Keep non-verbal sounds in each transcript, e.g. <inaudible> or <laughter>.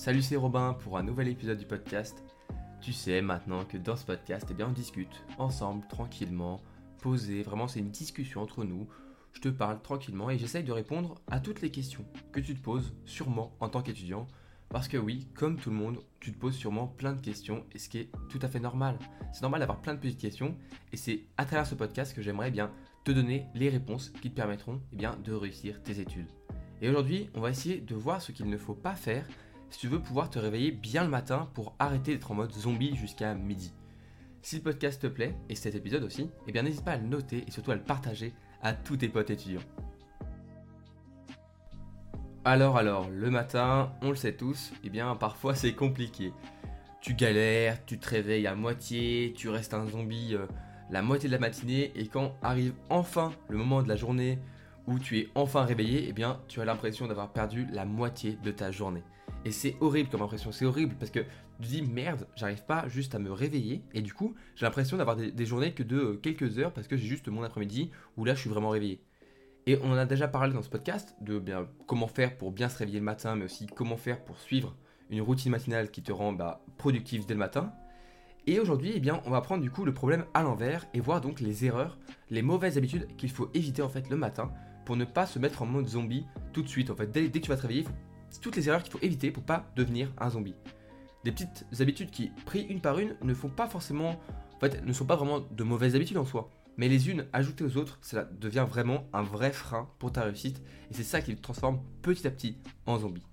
Salut, c'est Robin pour un nouvel épisode du podcast. Tu sais maintenant que dans ce podcast, eh bien, on discute ensemble, tranquillement, posé. Vraiment, c'est une discussion entre nous. Je te parle tranquillement et j'essaye de répondre à toutes les questions que tu te poses, sûrement en tant qu'étudiant. Parce que oui, comme tout le monde, tu te poses sûrement plein de questions et ce qui est tout à fait normal. C'est normal d'avoir plein de petites questions et c'est à travers ce podcast que j'aimerais bien te donner les réponses qui te permettront eh bien, de réussir tes études. Et aujourd'hui, on va essayer de voir ce qu'il ne faut pas faire si tu veux pouvoir te réveiller bien le matin pour arrêter d'être en mode zombie jusqu'à midi. Si le podcast te plaît, et cet épisode aussi, eh bien n'hésite pas à le noter et surtout à le partager à tous tes potes étudiants. Alors alors, le matin, on le sait tous, eh bien parfois c'est compliqué. Tu galères, tu te réveilles à moitié, tu restes un zombie euh, la moitié de la matinée et quand arrive enfin le moment de la journée où tu es enfin réveillé, eh bien tu as l'impression d'avoir perdu la moitié de ta journée. Et c'est horrible comme impression, c'est horrible parce que tu dis merde, j'arrive pas juste à me réveiller et du coup j'ai l'impression d'avoir des, journées que de euh, quelques heures parce que j'ai juste mon après-midi où là je suis vraiment réveillé. Et on en a déjà parlé dans ce podcast de bien comment faire pour bien se réveiller le matin, mais aussi comment faire pour suivre une routine matinale qui te rend bah, productif dès le matin. Et aujourd'hui, eh bien, on va prendre du coup le problème à l'envers et voir donc les erreurs, les mauvaises habitudes qu'il faut éviter en fait le matin pour ne pas se mettre en mode zombie tout de suite. En fait, dès, dès que tu vas te réveiller, toutes les erreurs qu'il faut éviter pour pas devenir un zombie. Des petites habitudes qui, prises une par une, ne font pas forcément, en fait, ne sont pas vraiment de mauvaises habitudes en soi. Mais les unes ajoutées aux autres, cela devient vraiment un vrai frein pour ta réussite et c'est ça qui te transforme petit à petit en zombie.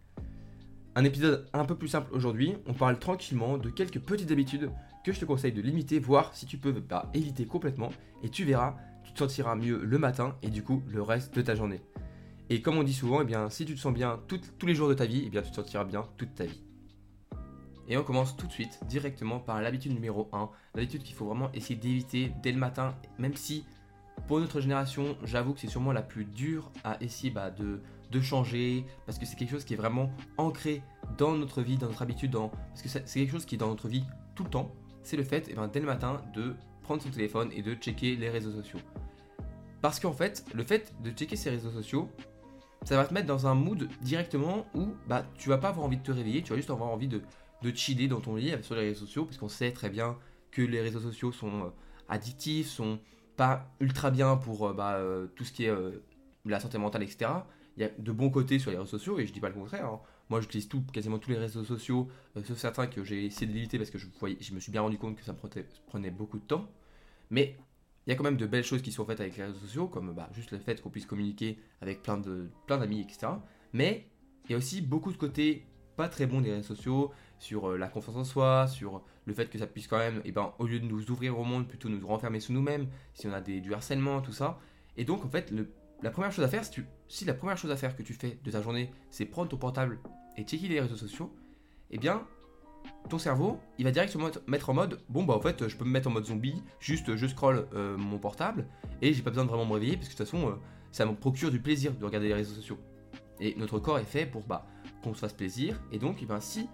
Un épisode un peu plus simple aujourd'hui, on parle tranquillement de quelques petites habitudes que je te conseille de limiter, voir si tu peux pas éviter complètement et tu verras, tu te sentiras mieux le matin et du coup le reste de ta journée. Et comme on dit souvent, eh bien, si tu te sens bien tous les jours de ta vie, eh bien, tu te sentiras bien toute ta vie. Et on commence tout de suite directement par l'habitude numéro 1, l'habitude qu'il faut vraiment essayer d'éviter dès le matin, même si pour notre génération, j'avoue que c'est sûrement la plus dure à essayer bah, de, de, changer, parce que c'est quelque chose qui est vraiment ancré dans notre vie, dans notre habitude, dans, parce que c'est quelque chose qui est dans notre vie tout le temps, c'est le fait, eh bien, dès le matin, de prendre son téléphone et de checker les réseaux sociaux. Parce qu'en fait, le fait de checker ces réseaux sociaux, ça va te mettre dans un mood directement où bah, tu vas pas avoir envie de te réveiller, tu vas juste avoir envie de, de chiller dans ton lit sur les réseaux sociaux, parce qu'on sait très bien que les réseaux sociaux sont euh, addictifs, sont pas ultra bien pour euh, bah, euh, tout ce qui est la santé mentale, etc. Il y a de bons côtés sur les réseaux sociaux, et je dis pas le contraire. Hein. Moi, j'utilise tout, quasiment tous les réseaux sociaux, sauf certains que j'ai essayé de limiter parce que je, voyais, je me suis bien rendu compte que ça me prenait beaucoup de temps. Mais il y a quand même de belles choses qui sont faites avec les réseaux sociaux, comme bah, juste le fait qu'on puisse communiquer avec plein de plein d'amis, etc. Mais il y a aussi beaucoup de côtés pas très bons des réseaux sociaux, sur euh, la confiance en soi, sur le fait que ça puisse quand même, eh ben, au lieu de nous ouvrir au monde, plutôt nous renfermer sous nous-mêmes, si on a du harcèlement, tout ça. Et donc, en fait, la première chose à faire, si, si la première chose à faire que tu fais de ta journée, c'est prendre ton portable et checker les réseaux sociaux, eh bien, ton cerveau, il va directement mettre en mode bon bah en fait je peux me mettre en mode zombie, juste je scroll euh, mon portable et j'ai pas besoin de vraiment me réveiller parce que de toute façon euh, ça me procure du plaisir de regarder les réseaux sociaux. Et notre corps est fait pour bah qu'on se fasse plaisir et donc eh ben, si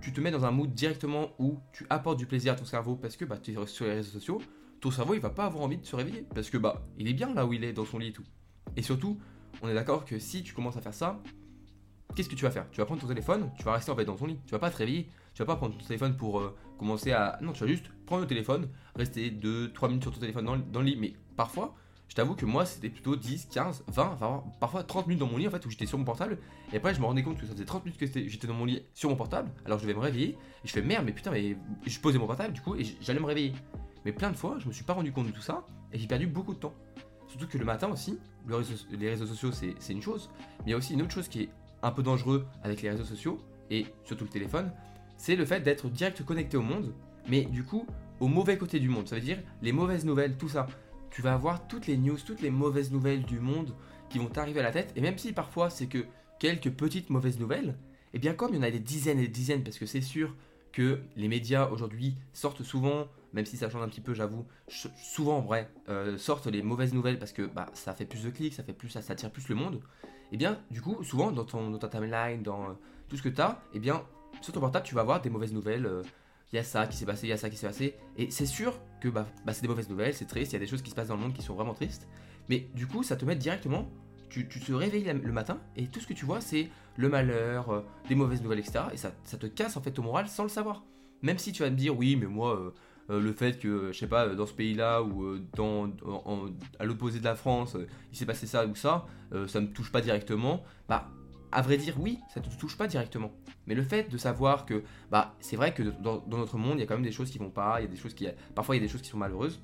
tu te mets dans un mood directement où tu apportes du plaisir à ton cerveau parce que bah tu es sur les réseaux sociaux, ton cerveau il va pas avoir envie de se réveiller parce que bah il est bien là où il est dans son lit et tout. Et surtout, on est d'accord que si tu commences à faire ça, qu'est-ce que tu vas faire? Tu vas prendre ton téléphone, tu vas rester en fait dans ton lit, tu vas pas te réveiller, tu vas pas prendre ton téléphone pour euh, commencer à. Non, tu vas juste prendre le téléphone, rester 2-3 minutes sur ton téléphone dans, le lit. Mais parfois, je t'avoue que moi, c'était plutôt 10, 15, 20, parfois 30 minutes dans mon lit en fait, où j'étais sur mon portable. Et après, je me rendais compte que ça faisait 30 minutes que j'étais dans mon lit sur mon portable. Alors je devais me réveiller. Et je fais merde, mais putain, mais je posais mon portable du coup, et j'allais me réveiller. Mais plein de fois, je me suis pas rendu compte de tout ça. Et j'ai perdu beaucoup de temps. Surtout que le matin aussi, les réseaux sociaux, c'est une chose. Mais il y a aussi une autre chose qui est un peu dangereux avec les réseaux sociaux, et surtout le téléphone, c'est le fait d'être direct connecté au monde, mais du coup au mauvais côté du monde. Ça veut dire les mauvaises nouvelles, tout ça. Tu vas avoir toutes les news, toutes les mauvaises nouvelles du monde qui vont t'arriver à la tête. Et même si parfois c'est que quelques petites mauvaises nouvelles, et eh bien comme il y en a des dizaines et des dizaines, parce que c'est sûr que les médias aujourd'hui sortent souvent, même si ça change un petit peu, j'avoue, souvent en vrai, euh, sortent les mauvaises nouvelles parce que bah, ça fait plus de clics, ça fait plus, ça, attire plus le monde. Et eh bien du coup, souvent dans, ton, dans ta timeline, dans euh, tout ce que tu as, et eh bien sur ton portable, tu vas avoir des mauvaises nouvelles. Euh, il y a ça qui s'est passé, il y a ça qui s'est passé. Et c'est sûr que bah, bah, c'est des mauvaises nouvelles, c'est triste, il y a des choses qui se passent dans le monde qui sont vraiment tristes. Mais du coup, ça te met directement, tu, te réveilles le matin et tout ce que tu vois, c'est le malheur, euh, des mauvaises nouvelles, etc. Et ça, te casse en fait ton moral sans le savoir. Même si tu vas me dire, oui, mais moi, euh, euh, le fait que, je sais pas, dans ce pays-là ou dans, à l'opposé de la France, il s'est passé ça ou ça, ça me touche pas directement. Bah, à vrai dire, oui, ça te touche pas directement. Mais le fait de savoir que, bah, c'est vrai que dans, notre monde, il y a quand même des choses qui vont pas, il y a des choses qui, parfois il y a des choses qui sont malheureuses.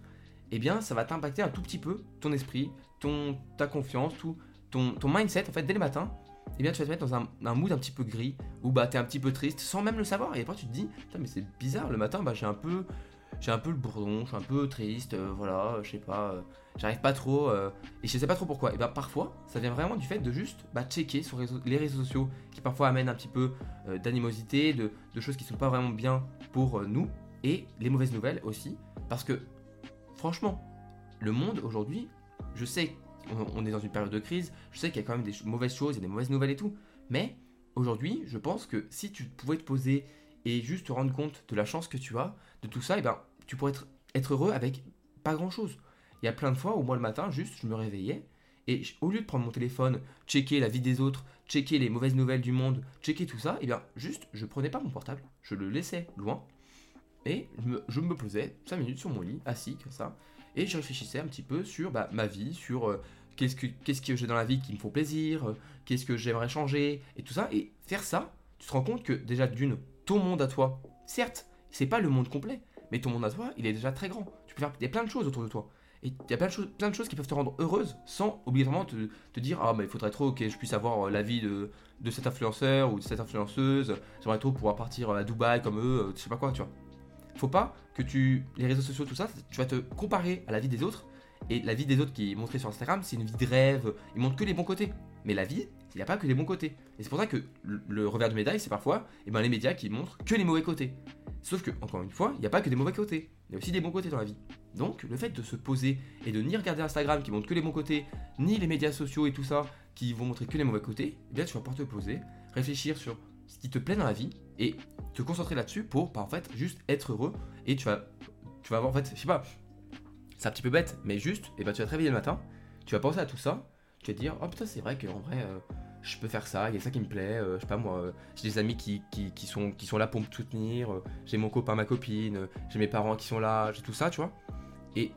Eh bien, ça va t'impacter un tout petit peu ton esprit, ton, ta confiance, tout, ton, ton mindset, en fait, dès le matin, eh bien tu vas te mettre dans un, mood un petit peu gris, où bah t'es un petit peu triste, sans même le savoir, et après tu te dis, mais c'est bizarre, le matin bah j'ai un peu, j'ai un peu le bourdon, je suis un peu triste, euh, voilà, je sais pas, euh, j'arrive pas trop, euh, et je sais pas trop pourquoi. Et bah parfois, ça vient vraiment du fait de juste bah, checker sur les réseaux sociaux, qui parfois amènent un petit peu d'animosité, de, de, choses qui sont pas vraiment bien pour nous, et les mauvaises nouvelles aussi, parce que franchement, le monde aujourd'hui, je sais on, est dans une période de crise, je sais qu'il y a quand même des mauvaises choses, a des mauvaises nouvelles et tout, mais aujourd'hui, je pense que si tu pouvais te poser et juste te rendre compte de la chance que tu as, de tout ça, et ben, tu pourrais être, heureux avec pas grand chose. Il y a plein de fois où moi le matin, juste, je me réveillais et au lieu de prendre mon téléphone, checker la vie des autres, checker les mauvaises nouvelles du monde, checker tout ça, et bien juste, je prenais pas mon portable, je le laissais loin et je me, posais 5 minutes sur mon lit, assis comme ça, et je réfléchissais un petit peu sur bah, ma vie, sur euh, qu'est-ce que, que j'ai dans la vie qui me font plaisir, euh, qu'est-ce que j'aimerais changer, et tout ça. Et faire ça, tu te rends compte que déjà d'une, ton monde à toi, certes, c'est pas le monde complet, mais ton monde à toi, il est déjà très grand. Tu peux faire, il y a plein de choses autour de toi. Et il y a plein de, choses, plein de choses qui peuvent te rendre heureuse sans obligatoirement te, te dire Ah, bah il faudrait trop que je puisse avoir euh, la vie de, de cet influenceur ou de cette influenceuse. J'aimerais trop pouvoir partir à Dubaï comme eux, je sais pas quoi, tu vois faut pas que tu. Les réseaux sociaux, tout ça, tu vas te comparer à la vie des autres. Et la vie des autres qui est montrée sur Instagram, c'est une vie de rêve. Ils montrent que les bons côtés. Mais la vie, il n'y a pas que les bons côtés. Et c'est pour ça que le, revers de médaille, c'est parfois eh ben, les médias qui montrent que les mauvais côtés. Sauf que, encore une fois, il n'y a pas que des mauvais côtés. Il y a aussi des bons côtés dans la vie. Donc, le fait de se poser et de ni regarder Instagram qui montre que les bons côtés, ni les médias sociaux et tout ça qui vont montrer que les mauvais côtés, eh bien, tu vas pouvoir te poser, réfléchir sur ce qui te plaît dans la vie et te concentrer là-dessus pour, bah, en fait, juste être heureux. Et tu vas, tu vas avoir, en fait, je sais pas, c'est un petit peu bête, mais juste, et ben, tu vas te réveiller le matin, tu vas penser à tout ça, tu vas te dire, oh putain, c'est vrai qu'en vrai, euh, je peux faire ça, il y a ça qui me plaît, euh, je sais pas moi, euh, j'ai des amis qui, sont, là pour me soutenir, j'ai mon copain, ma copine, j'ai mes parents qui sont là, j'ai tout ça, tu vois. Et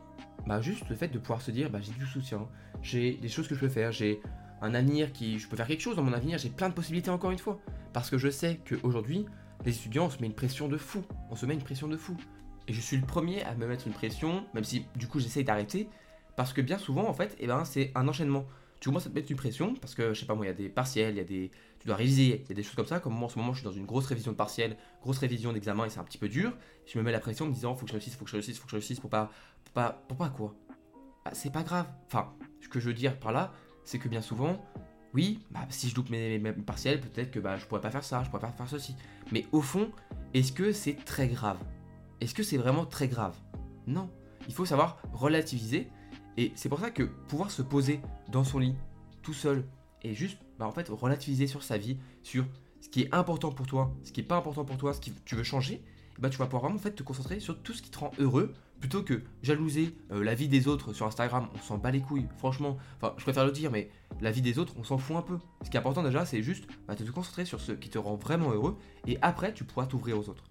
bah juste le fait de pouvoir se dire, bah j'ai du soutien, j'ai des choses que je peux faire, j'ai un avenir qui, je peux faire quelque chose dans mon avenir, j'ai plein de possibilités encore une fois. Parce que je sais qu'aujourd'hui, les étudiants, on se met une pression de fou. On se met une pression de fou. Et je suis le premier à me mettre une pression, même si du coup j'essaye d'arrêter, parce que bien souvent, en fait, eh ben, c'est un enchaînement. Tu commences à te mettre une pression, parce que, je sais pas moi, il y a des partiels, il y a des... Tu dois réviser, il y a des choses comme ça, comme moi en ce moment je suis dans une grosse révision de partiel, grosse révision d'examen, et c'est un petit peu dur. Je me mets la pression en me disant, faut que je réussisse, faut que je réussisse, faut que je réussisse, pour pas... Pour pas, pour pas quoi bah, C'est pas grave. Enfin, ce que je veux dire par là, c'est que bien souvent, oui, bah, si je loupe mes, partiels, peut-être que bah, je pourrais pas faire ça, je pourrais pas faire ceci. Mais au fond, est-ce que c'est très grave? Est-ce que c'est vraiment très grave? Non. Il faut savoir relativiser. Et c'est pour ça que pouvoir se poser dans son lit, tout seul, et juste, bah, en fait, relativiser sur sa vie, sur ce qui est important pour toi, ce qui est pas important pour toi, ce que tu veux changer, bah, tu vas pouvoir vraiment en te concentrer sur tout ce qui te rend heureux, plutôt que jalouser euh, la vie des autres sur Instagram, on s'en bat les couilles, franchement. Enfin, je préfère le dire, mais la vie des autres, on s'en fout un peu. Ce qui est important déjà, c'est juste bah, de te concentrer sur ce qui te rend vraiment heureux, et après, tu pourras t'ouvrir aux autres.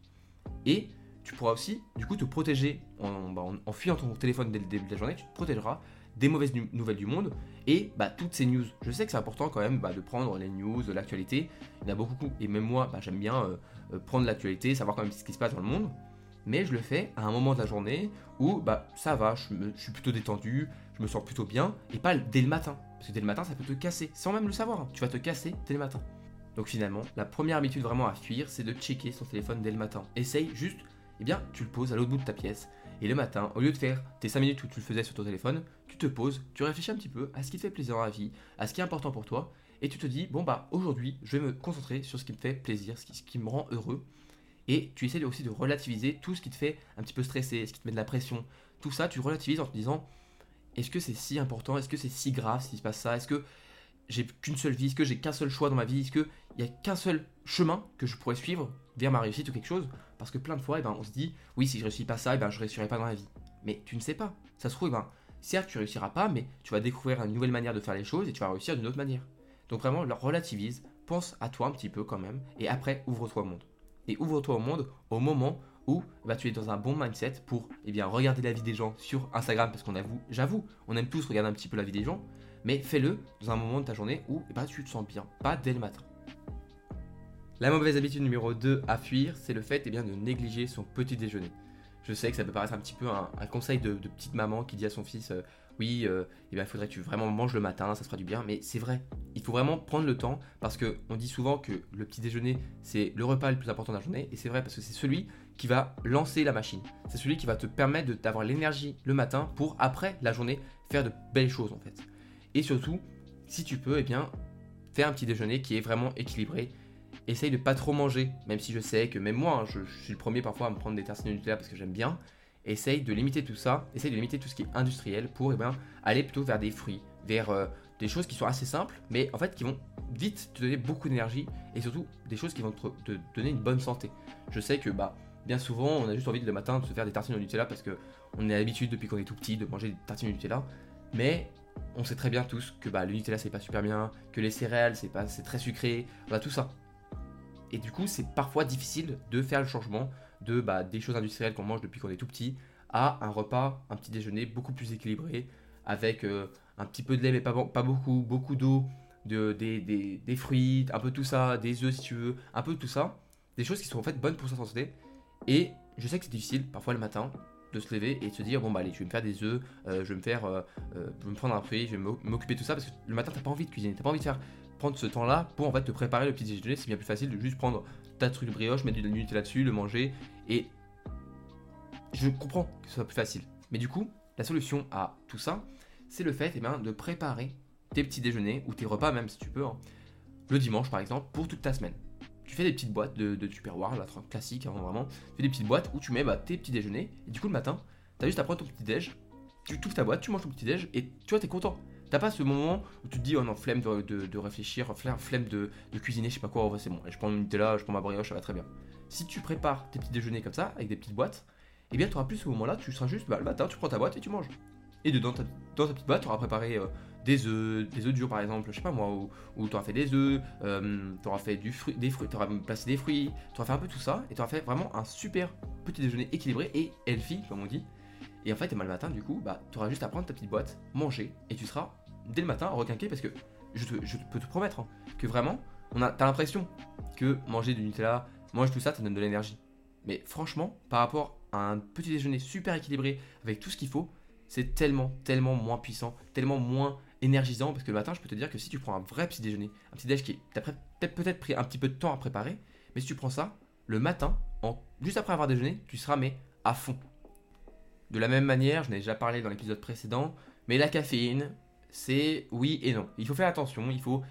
Et tu pourras aussi, du coup, te protéger en, bah, fuyant ton téléphone dès le début de la journée, tu te protégeras des mauvaises nouvelles du monde et bah, toutes ces news. Je sais que c'est important quand même bah, de prendre les news, l'actualité. Il y en a beaucoup, et même moi, bah, j'aime bien euh, euh, prendre l'actualité, savoir quand même ce qui se passe dans le monde mais je le fais à un moment de la journée où bah ça va, je, suis plutôt détendu, je me sens plutôt bien, et pas dès le matin. Parce que dès le matin, ça peut te casser, sans même le savoir. Tu vas te casser dès le matin. Donc finalement, la première habitude vraiment à fuir, c'est de checker son téléphone dès le matin. Essaye juste, eh bien, tu le poses à l'autre bout de ta pièce. Et le matin, au lieu de faire tes 5 minutes où tu le faisais sur ton téléphone, tu te poses, tu réfléchis un petit peu à ce qui te fait plaisir dans la vie, à ce qui est important pour toi, et tu te dis, bon bah aujourd'hui, je vais me concentrer sur ce qui me fait plaisir, ce qui me rend heureux, et tu essaies aussi de relativiser tout ce qui te fait un petit peu stresser, ce qui te met de la pression. Tout ça, tu relativises en te disant est-ce que c'est si important? Est-ce que c'est si grave s'il se passe ça? Est-ce que j'ai qu'une seule vie? Est-ce que j'ai qu'un seul choix dans ma vie? Est-ce qu'il n'y a qu'un seul chemin que je pourrais suivre vers ma réussite ou quelque chose Parce que plein de fois, eh ben, on se dit oui, si je réussis pas ça, eh ben, je réussirai pas dans la vie. Mais tu ne sais pas. Ça se trouve, eh ben, certes, tu réussiras pas, mais tu vas découvrir une nouvelle manière de faire les choses et tu vas réussir d'une autre manière. Donc vraiment, relativise, pense à toi un petit peu quand même, et après, ouvre-toi au monde. Et ouvre-toi au monde au moment où bah, tu es dans un bon mindset pour eh bien, regarder la vie des gens sur Instagram, parce qu'on avoue, j'avoue, on aime tous regarder un petit peu la vie des gens, mais fais-le dans un moment de ta journée où eh ben, tu te sens bien, pas dès le matin. La mauvaise habitude numéro 2 à fuir, c'est le fait eh bien, de négliger son petit déjeuner. Je sais que ça peut paraître un petit peu un, conseil de, petite maman qui dit à son fils euh, Oui, euh, eh faudrait que tu vraiment manges le matin, ça fera du bien. Mais c'est vrai, il faut vraiment prendre le temps parce qu'on dit souvent que le petit déjeuner, c'est le repas le plus important de la journée. Et c'est vrai parce que c'est celui qui va lancer la machine. C'est celui qui va te permettre d'avoir l'énergie le matin pour, après la journée, faire de belles choses en fait. Et surtout, si tu peux, eh bien, faire un petit déjeuner qui est vraiment équilibré. Essaye de pas trop manger, même si je sais que même moi, hein, je, suis le premier parfois à me prendre des tartines de Nutella parce que j'aime bien. Essaye de limiter tout ça, essaye de limiter tout ce qui est industriel pour eh bien, aller plutôt vers des fruits, vers euh, des choses qui sont assez simples, mais en fait qui vont vite te donner beaucoup d'énergie et surtout des choses qui vont te, donner une bonne santé. Je sais que bah, bien souvent, on a juste envie le matin de se faire des tartines au Nutella parce qu'on est habitué depuis qu'on est tout petit de manger des tartines au Nutella, mais on sait très bien tous que bah, le Nutella c'est pas super bien, que les céréales c'est pas c'est très sucré, tout ça. Et du coup, c'est parfois difficile de faire le changement de bah, des choses industrielles qu'on mange depuis qu'on est tout petit à un repas, un petit déjeuner beaucoup plus équilibré avec euh, un petit peu de lait mais pas, beaucoup, beaucoup d'eau, de, des, fruits, un peu tout ça, des œufs si tu veux, un peu tout ça. Des choses qui sont en fait bonnes pour sa santé. Et je sais que c'est difficile parfois le matin, de se lever et de se dire bon bah allez je vais me faire des œufs, euh, je vais me faire, euh, me prendre un fruit, je vais m'occuper de tout ça parce que le matin t'as pas envie de cuisiner, t'as pas envie de faire ce temps-là pour en fait te préparer le petit déjeuner, c'est bien plus facile de juste prendre ta truc de brioche, mettre du là-dessus, le manger et je comprends que ce soit plus facile. Mais du coup, la solution à tout ça, c'est le fait eh ben, de préparer tes petits déjeuners ou tes repas même si tu peux, hein, le dimanche par exemple, pour toute ta semaine tu fais des petites boîtes de, de Tupperware, la classique, hein, vraiment. Tu fais des petites boîtes où tu mets bah, tes petits déjeuners. Et du coup, le matin, t'as juste à prendre ton petit déj, tu ouvres ta boîte, tu manges ton petit déj et tu vois, t'es content. T'as pas ce moment où tu te dis, oh non, flemme de, réfléchir, flemme de, cuisiner, je sais pas quoi, oh, c'est bon, je prends mon Nutella, je prends ma brioche, ça va très bien. Si tu prépares tes petits déjeuners comme ça, avec des petites boîtes, eh bien, tu auras plus ce moment-là, tu seras juste, bah, le matin, tu prends ta boîte et tu manges. Et dedans, dans ta petite boîte, tu auras préparé euh, des œufs, des œufs durs par exemple, je sais pas moi, où, tu auras fait des œufs, euh, tu auras fait du fruit, des fruits, tu auras placé des fruits, tu auras fait un peu tout ça, et tu auras fait vraiment un super petit déjeuner équilibré et healthy, comme on dit. Et en fait, le matin, du coup, bah, tu auras juste à prendre ta petite boîte, manger, et tu seras dès le matin requinqué parce que je, peux te promettre hein, que vraiment, on a, t'as l'impression que manger du Nutella, manger tout ça, ça donne de l'énergie. Mais franchement, par rapport à un petit déjeuner super équilibré avec tout ce qu'il faut, c'est tellement, tellement moins puissant, tellement moins énergisant parce que le matin, je peux te dire que si tu prends un vrai petit déjeuner, un petit déjeuner qui t'a peut-être pris un petit peu de temps à préparer, mais si tu prends ça, le matin, en, juste après avoir déjeuné, tu seras mais à fond. De la même manière, je n'ai déjà parlé dans l'épisode précédent, mais la caféine, c'est oui et non. Il faut faire attention, il faut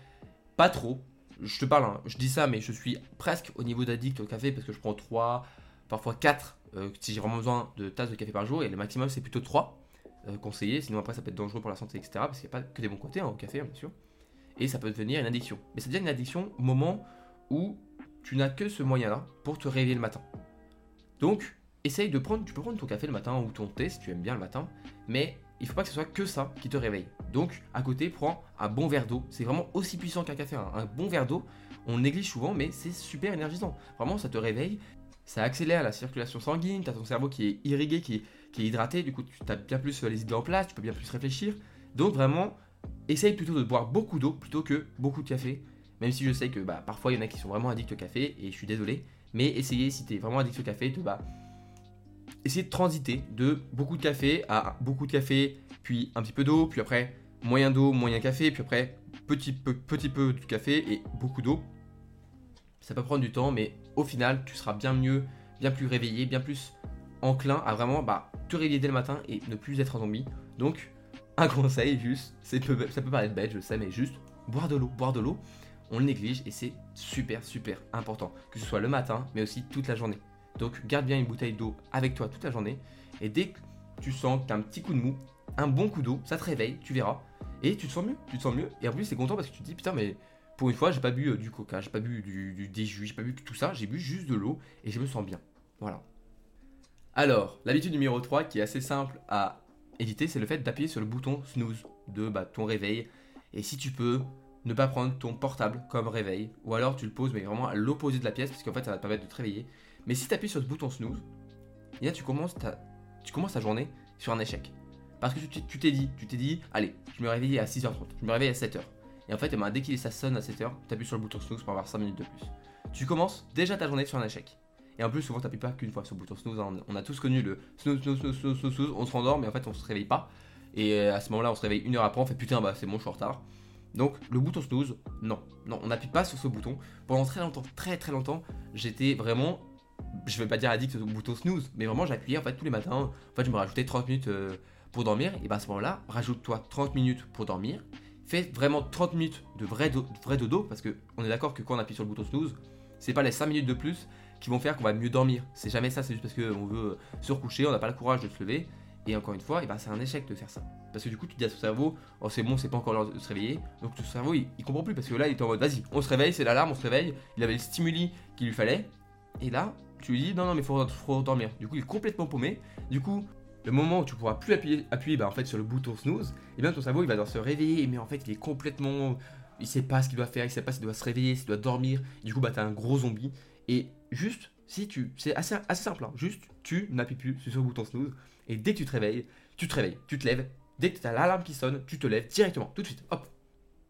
pas trop. Je te parle, hein, je dis ça, mais je suis presque au niveau d'addict au café parce que je prends 3, parfois 4 euh, si j'ai vraiment besoin de tasses de café par jour, et le maximum c'est plutôt 3. Euh, conseiller, sinon après ça peut être dangereux pour la santé, etc. Parce qu'il n'y a pas que des bons côtés hein, au café, hein, bien sûr. Et ça peut devenir une addiction. Mais ça devient une addiction au moment où tu n'as que ce moyen-là pour te réveiller le matin. Donc, essaye de prendre, tu peux prendre ton café le matin ou ton thé si tu aimes bien le matin, mais il faut pas que ce soit que ça qui te réveille. Donc, à côté, prends un bon verre d'eau. C'est vraiment aussi puissant qu'un café. Hein. Un bon verre d'eau, on néglige souvent, mais c'est super énergisant. Vraiment, ça te réveille, ça accélère la circulation sanguine, tu as ton cerveau qui est irrigué, qui est hydraté, du coup tu as bien plus les idées en place, tu peux bien plus réfléchir. Donc vraiment, essaye plutôt de boire beaucoup d'eau plutôt que beaucoup de café. Même si je sais que bah, parfois il y en a qui sont vraiment addicts au café, et je suis désolé. Mais essayez, si tu es vraiment addict au café, bah, essayer de transiter de beaucoup de café à beaucoup de café, puis un petit peu d'eau, puis après moyen d'eau, moyen café, puis après petit peu, petit peu de café et beaucoup d'eau. Ça peut prendre du temps, mais au final, tu seras bien mieux, bien plus réveillé, bien plus enclin à vraiment bah, te réveiller dès le matin et ne plus être un zombie. Donc, un <laughs> conseil, juste, ça peut paraître bête, je sais, mais juste boire de l'eau. Boire de l'eau, on le néglige et c'est super, super important. Que ce soit le matin, mais aussi toute la journée. Donc, garde bien une bouteille d'eau avec toi toute la journée. Et dès que tu sens que tu as un petit coup de mou, un bon coup d'eau, ça te réveille, tu verras. Et tu te sens mieux, tu te sens mieux. Et en plus, c'est content parce que tu te dis, putain, mais pour une fois, j'ai pas bu euh, du coca, j'ai pas bu du, du, j'ai pas bu tout ça, j'ai bu juste de l'eau et je me sens bien. Voilà. Alors, l'habitude numéro 3 qui est assez simple à éviter, c'est le fait d'appuyer sur le bouton snooze de bah, ton réveil. Et si tu peux, ne pas prendre ton portable comme réveil, ou alors tu le poses mais vraiment à l'opposé de la pièce, parce qu'en fait ça va te permettre de te réveiller. Mais si tu appuies sur ce bouton snooze, tu commences ta, tu commences ta journée sur un échec. Parce que tu t'es dit, tu t'es dit, allez, je me réveille à 6h30, je me réveille à 7h. Et en fait, eh ben, dès qu'il ça sonne à 7h, tu appuies sur le bouton snooze pour avoir 5 minutes de plus. Tu commences déjà ta journée sur un échec. Et en plus, souvent, t'appuies pas qu'une fois sur le bouton snooze. Hein. On a tous connu le snooze, snooze, snooze, snooze, snooze, on se rendort, mais en fait, on se réveille pas. Et euh, à ce moment-là, on se réveille une heure après, on fait putain, bah c'est bon, je suis en retard. Donc, le bouton snooze, non, non, on n'appuie pas sur ce bouton. Pendant très longtemps, très très longtemps, j'étais vraiment, je vais pas dire addict au bouton snooze, mais vraiment, j'appuyais en fait tous les matins. En fait, je me rajoutais 30 minutes euh, pour dormir. Et bah à ce moment-là, rajoute-toi 30 minutes pour dormir. Fais vraiment 30 minutes de vrai, vrai dodo, parce qu'on est d'accord que quand on appuie sur le bouton snooze, c'est pas les 5 minutes de plus qui vont faire qu'on va mieux dormir. C'est jamais ça, c'est juste parce qu'on veut se recoucher, on n'a pas le courage de se lever. Et encore une fois, ben c'est un échec de faire ça. Parce que du coup, tu dis à ton cerveau, oh c'est bon, c'est pas encore l'heure de se réveiller. Donc ton cerveau, il, comprend plus parce que là, il est en mode, vas-y, on se réveille, c'est l'alarme, on se réveille. Il avait le stimuli qu'il lui fallait. Et là, tu lui dis, non, non, mais faut, faut dormir. Du coup, il est complètement paumé. Du coup, le moment où tu pourras plus appuyer, bah, en fait, sur le bouton snooze, et bien ton cerveau, il va devoir se réveiller. Mais en fait, il est complètement. Il sait pas ce qu'il doit faire, il sait pas s'il doit se réveiller, s'il doit dormir. Du coup, bah, t'as un gros zombie. Et juste, si tu. C'est assez, assez simple, hein. juste, tu n'appuies plus sur le bouton snooze. Et dès que tu te réveilles, tu te réveilles, tu te lèves. Dès que tu as l'alarme qui sonne, tu te lèves directement, tout de suite, hop.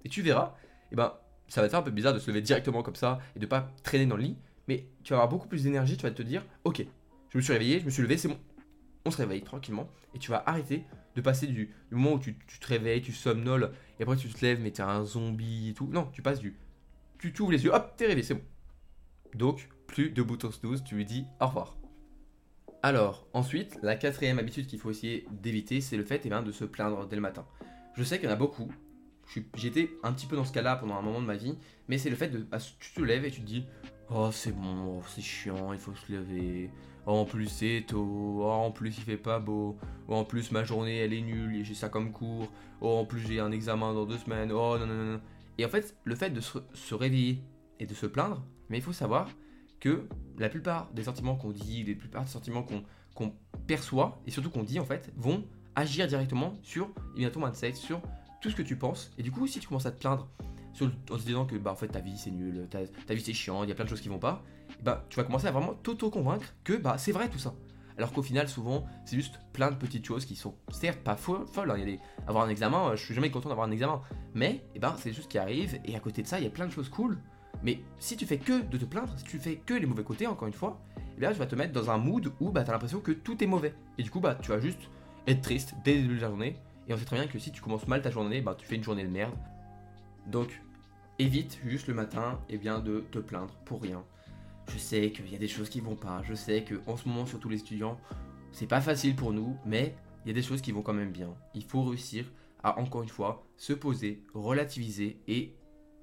Et tu verras, et eh ben, ça va faire un peu bizarre de se lever directement comme ça et de pas traîner dans le lit. Mais tu vas avoir beaucoup plus d'énergie, tu vas te dire, ok, je me suis réveillé, je me suis levé, c'est bon. On se réveille tranquillement et tu vas arrêter de passer du, moment où tu, te réveilles, tu somnoles et après tu te lèves, mais t'es un zombie et tout. Non, tu passes du. Tu t'ouvres les yeux, hop, t'es réveillé, c'est bon. Donc, plus de bouton snooze, tu lui dis au revoir. Alors, ensuite, la quatrième habitude qu'il faut essayer d'éviter, c'est le fait eh bien, de se plaindre dès le matin. Je sais qu'il y en a beaucoup. J'étais un petit peu dans ce cas-là pendant un moment de ma vie, mais c'est le fait de. Bah, tu te lèves et tu te dis Oh, c'est bon, oh, c'est chiant, il faut se lever. Oh, en plus, c'est tôt. Oh, en plus, il fait pas beau. Oh, en plus, ma journée, elle est nulle et j'ai ça comme cours. Oh, en plus, j'ai un examen dans deux semaines. Oh, non, non, non. Et en fait, le fait de se réveiller et de se plaindre, mais il faut savoir que la plupart des sentiments qu'on dit, les plupart des sentiments qu'on perçoit et surtout qu'on dit en fait, vont agir directement sur ton mindset, sur tout ce que tu penses. Et du coup, si tu commences à te plaindre en te disant que bah, en fait, ta vie c'est nul, ta, vie c'est chiant, il y a plein de choses qui vont pas, bah, tu vas commencer à vraiment t'auto-convaincre que bah, c'est vrai tout ça. Alors qu'au final, souvent, c'est juste plein de petites choses qui sont certes pas folles. Hein. Y a des... Avoir un examen, je suis jamais content d'avoir un examen. Mais eh ben, c'est choses qui arrivent. Et à côté de ça, il y a plein de choses cool mais si tu fais que de te plaindre, si tu fais que les mauvais côtés, encore une fois, eh bien, tu vas te mettre dans un mood où bah, tu as l'impression que tout est mauvais. Et du coup, bah, tu vas juste être triste dès le début de la journée. Et on sait très bien que si tu commences mal ta journée, bah, tu fais une journée de merde. Donc, évite juste le matin eh bien, de te plaindre pour rien. Je sais qu'il y a des choses qui vont pas. Je sais qu'en ce moment, surtout les étudiants, c'est pas facile pour nous, mais il y a des choses qui vont quand même bien. Il faut réussir à, encore une fois, se poser, relativiser et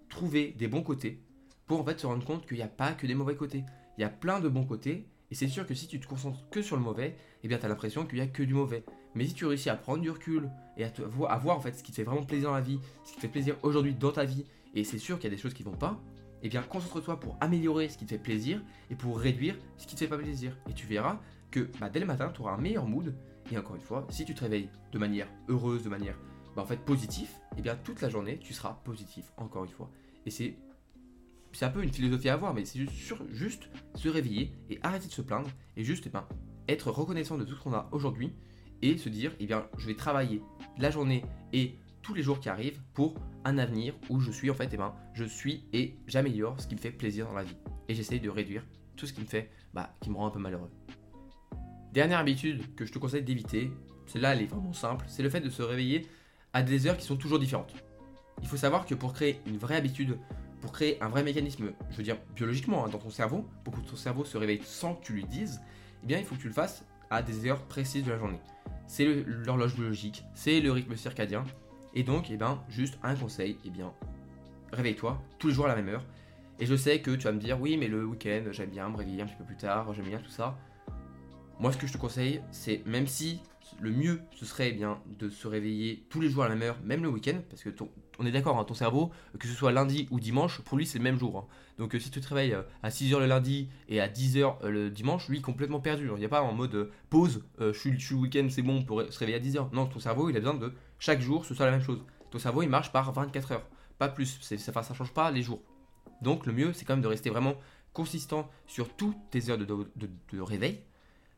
trouver des bons côtés pour en fait se rendre compte qu'il n'y a pas que des mauvais côtés. Il y a plein de bons côtés, et c'est sûr que si tu te concentres que sur le mauvais, eh bien tu as l'impression qu'il n'y a que du mauvais. Mais si tu réussis à prendre du recul et à, te, voir en fait ce qui te fait vraiment plaisir dans la vie, ce qui te fait plaisir aujourd'hui dans ta vie, et c'est sûr qu'il y a des choses qui vont pas, eh bien concentre-toi pour améliorer ce qui te fait plaisir et pour réduire ce qui te fait pas plaisir. Et tu verras que bah, dès le matin, tu auras un meilleur mood. Et encore une fois, si tu te réveilles de manière heureuse, de manière bah, en fait positive, eh bien toute la journée, tu seras positif, encore une fois. Et c'est c'est un peu une philosophie à avoir, mais c'est juste, juste, se réveiller et arrêter de se plaindre et juste eh ben, être reconnaissant de tout ce qu'on a aujourd'hui et se dire eh bien je vais travailler la journée et tous les jours qui arrivent pour un avenir où je suis en fait eh ben je suis et j'améliore ce qui me fait plaisir dans la vie et j'essaye de réduire tout ce qui me fait bah qui me rend un peu malheureux. Dernière habitude que je te conseille d'éviter, celle-là elle est vraiment simple, c'est le fait de se réveiller à des heures qui sont toujours différentes. Il faut savoir que pour créer une vraie habitude pour créer un vrai mécanisme, je veux dire biologiquement, hein, dans ton cerveau, pour que ton cerveau se réveille sans que tu lui dises, eh bien il faut que tu le fasses à des heures précises de la journée. C'est l'horloge biologique, c'est le rythme circadien, et donc, eh bien, juste un conseil, eh bien, réveille-toi tous les jours à la même heure. Et je sais que tu vas me dire, oui, mais le week-end, j'aime bien me réveiller un petit peu plus tard, j'aime bien tout ça. Moi, ce que je te conseille, c'est même si le mieux, ce serait eh bien de se réveiller tous les jours à la même heure, même le week-end, parce que on est d'accord, hein, ton cerveau, que ce soit lundi ou dimanche, pour lui c'est le même jour. Hein. Donc euh, si tu te réveilles euh, à 6h le lundi et à 10h euh, le dimanche, lui complètement perdu. Il n'y a pas en mode pause, je suis, le week-end, c'est bon, pour se réveiller à 10h. Non, ton cerveau il a besoin de chaque jour ce soit la même chose. Ton cerveau il marche par 24 heures, pas plus. Ça, ça change pas les jours. Donc le mieux c'est quand même de rester vraiment consistant sur toutes tes heures de réveil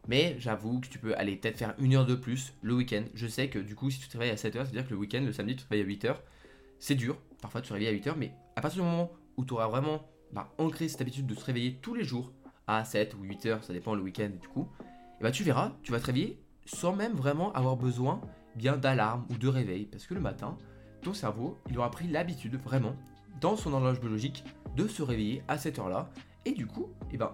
mais j'avoue que tu peux aller peut-être faire une heure de plus le week-end. Je sais que du coup, si tu te réveilles à 7h, c'est-à-dire que le week-end, le samedi, tu te réveilles à 8h. C'est dur, parfois tu te réveilles à 8h, mais à partir du moment où tu auras vraiment bah, ancré cette habitude de se réveiller tous les jours à 7 ou 8h, ça dépend le week-end du coup, et bah tu verras, tu vas te réveiller sans même vraiment avoir besoin bien d'alarme ou de réveil. Parce que le matin, ton cerveau, il aura pris l'habitude vraiment, dans son horloge biologique, de se réveiller à cette heure-là. Et du coup, et ben,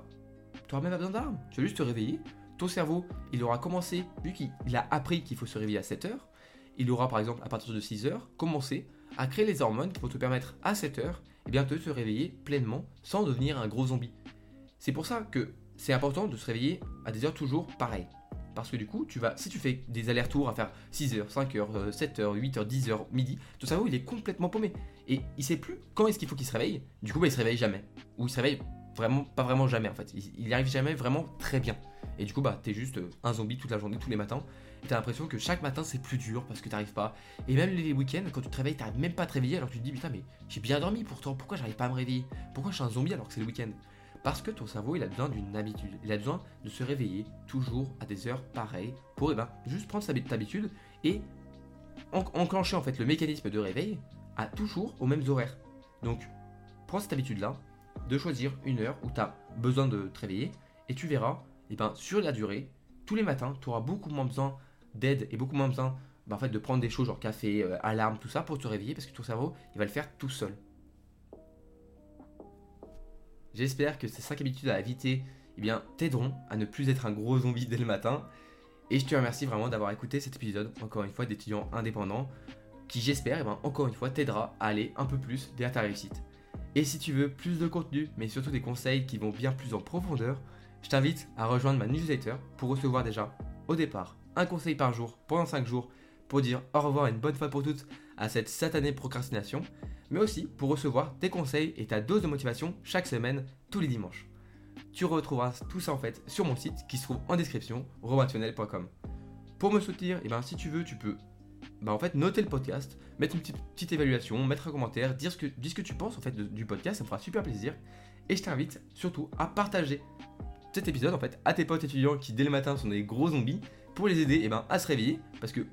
tu n'auras même pas besoin d'alarme. Tu vas juste te réveiller, ton cerveau, il aura commencé, vu qu'il a appris qu'il faut se réveiller à 7 heures, il aura par exemple à partir de 6 heures commencé à créer les hormones qui vont te permettre à 7 heures et eh bien, de te réveiller pleinement sans devenir un gros zombie. C'est pour ça que c'est important de se réveiller à des heures toujours pareilles. Parce que du coup, tu vas, si tu fais des allers-retours à faire 6h, 5h, 7h, 8h, 10h, midi, ton cerveau il est complètement paumé. Et il sait plus quand est-ce qu'il faut qu'il se réveille. Du coup, bah, il se réveille jamais. Ou il se réveille vraiment, pas vraiment jamais en fait. Il n'y arrive jamais vraiment très bien. Et du coup, bah, t'es juste euh, un zombie toute la journée, tous les matins. T'as l'impression que chaque matin c'est plus dur parce que t'arrives pas. Et même les week-ends, quand tu te réveilles, t'arrives même pas à te réveiller alors tu te dis, putain, mais j'ai bien dormi pourtant, pourquoi j'arrive pas à me réveiller? Pourquoi je suis un zombie alors que c'est le week-end? Parce que ton cerveau il a besoin d'une habitude. Il a besoin de se réveiller toujours à des heures pareilles pour eh ben, juste prendre sa habitude et enclencher en fait le mécanisme de réveil à toujours aux mêmes horaires. Donc, prends cette habitude là de choisir une heure où tu as besoin de te réveiller et tu verras et ben, sur la durée, tous les matins, tu auras beaucoup moins besoin d'aide et beaucoup moins besoin ben, en fait, de prendre des choses genre café, euh, alarme, tout ça pour te réveiller parce que ton cerveau, il va le faire tout seul. J'espère que ces 5 habitudes à éviter eh bien, t'aideront à ne plus être un gros zombie dès le matin. Et je te remercie vraiment d'avoir écouté cet épisode, encore une fois, d'étudiants indépendants, qui j'espère, eh ben, encore une fois, t'aidera à aller un peu plus vers ta réussite. Et si tu veux plus de contenu, mais surtout des conseils qui vont bien plus en profondeur, je t'invite à rejoindre ma newsletter pour recevoir déjà, au départ, un conseil par jour pendant 5 jours pour dire au revoir une bonne fois pour toutes à cette satanée procrastination, mais aussi pour recevoir tes conseils et ta dose de motivation chaque semaine, tous les dimanches. Tu retrouveras tout ça en fait sur mon site qui se trouve en description, romationnel.com. Pour me soutenir, et eh ben, si tu veux, tu peux bah, en fait, noter le podcast, mettre une petite, évaluation, mettre un commentaire, dire ce que, ce que tu penses en fait du podcast, ça me fera super plaisir. Et je t'invite surtout à partager cet épisode en fait à tes potes étudiants qui dès le matin sont des gros zombies pour les aider eh ben, à se réveiller parce que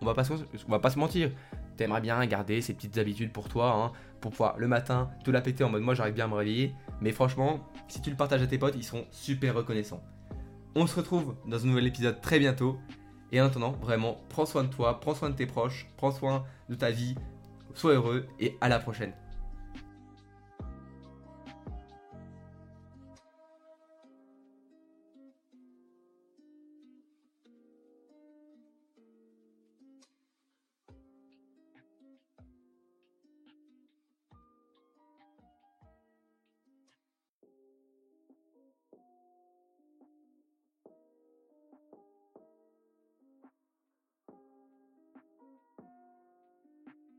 on va pas se, on va pas se mentir. T'aimerais bien garder ces petites habitudes pour toi, hein, pour pouvoir le matin te la péter en mode moi j'arrive bien à me réveiller. Mais franchement, si tu le partages à tes potes, ils seront super reconnaissants. On se retrouve dans un nouvel épisode très bientôt. Et en attendant, vraiment, prends soin de toi, prends soin de tes proches, prends soin de ta vie, sois heureux et à la prochaine.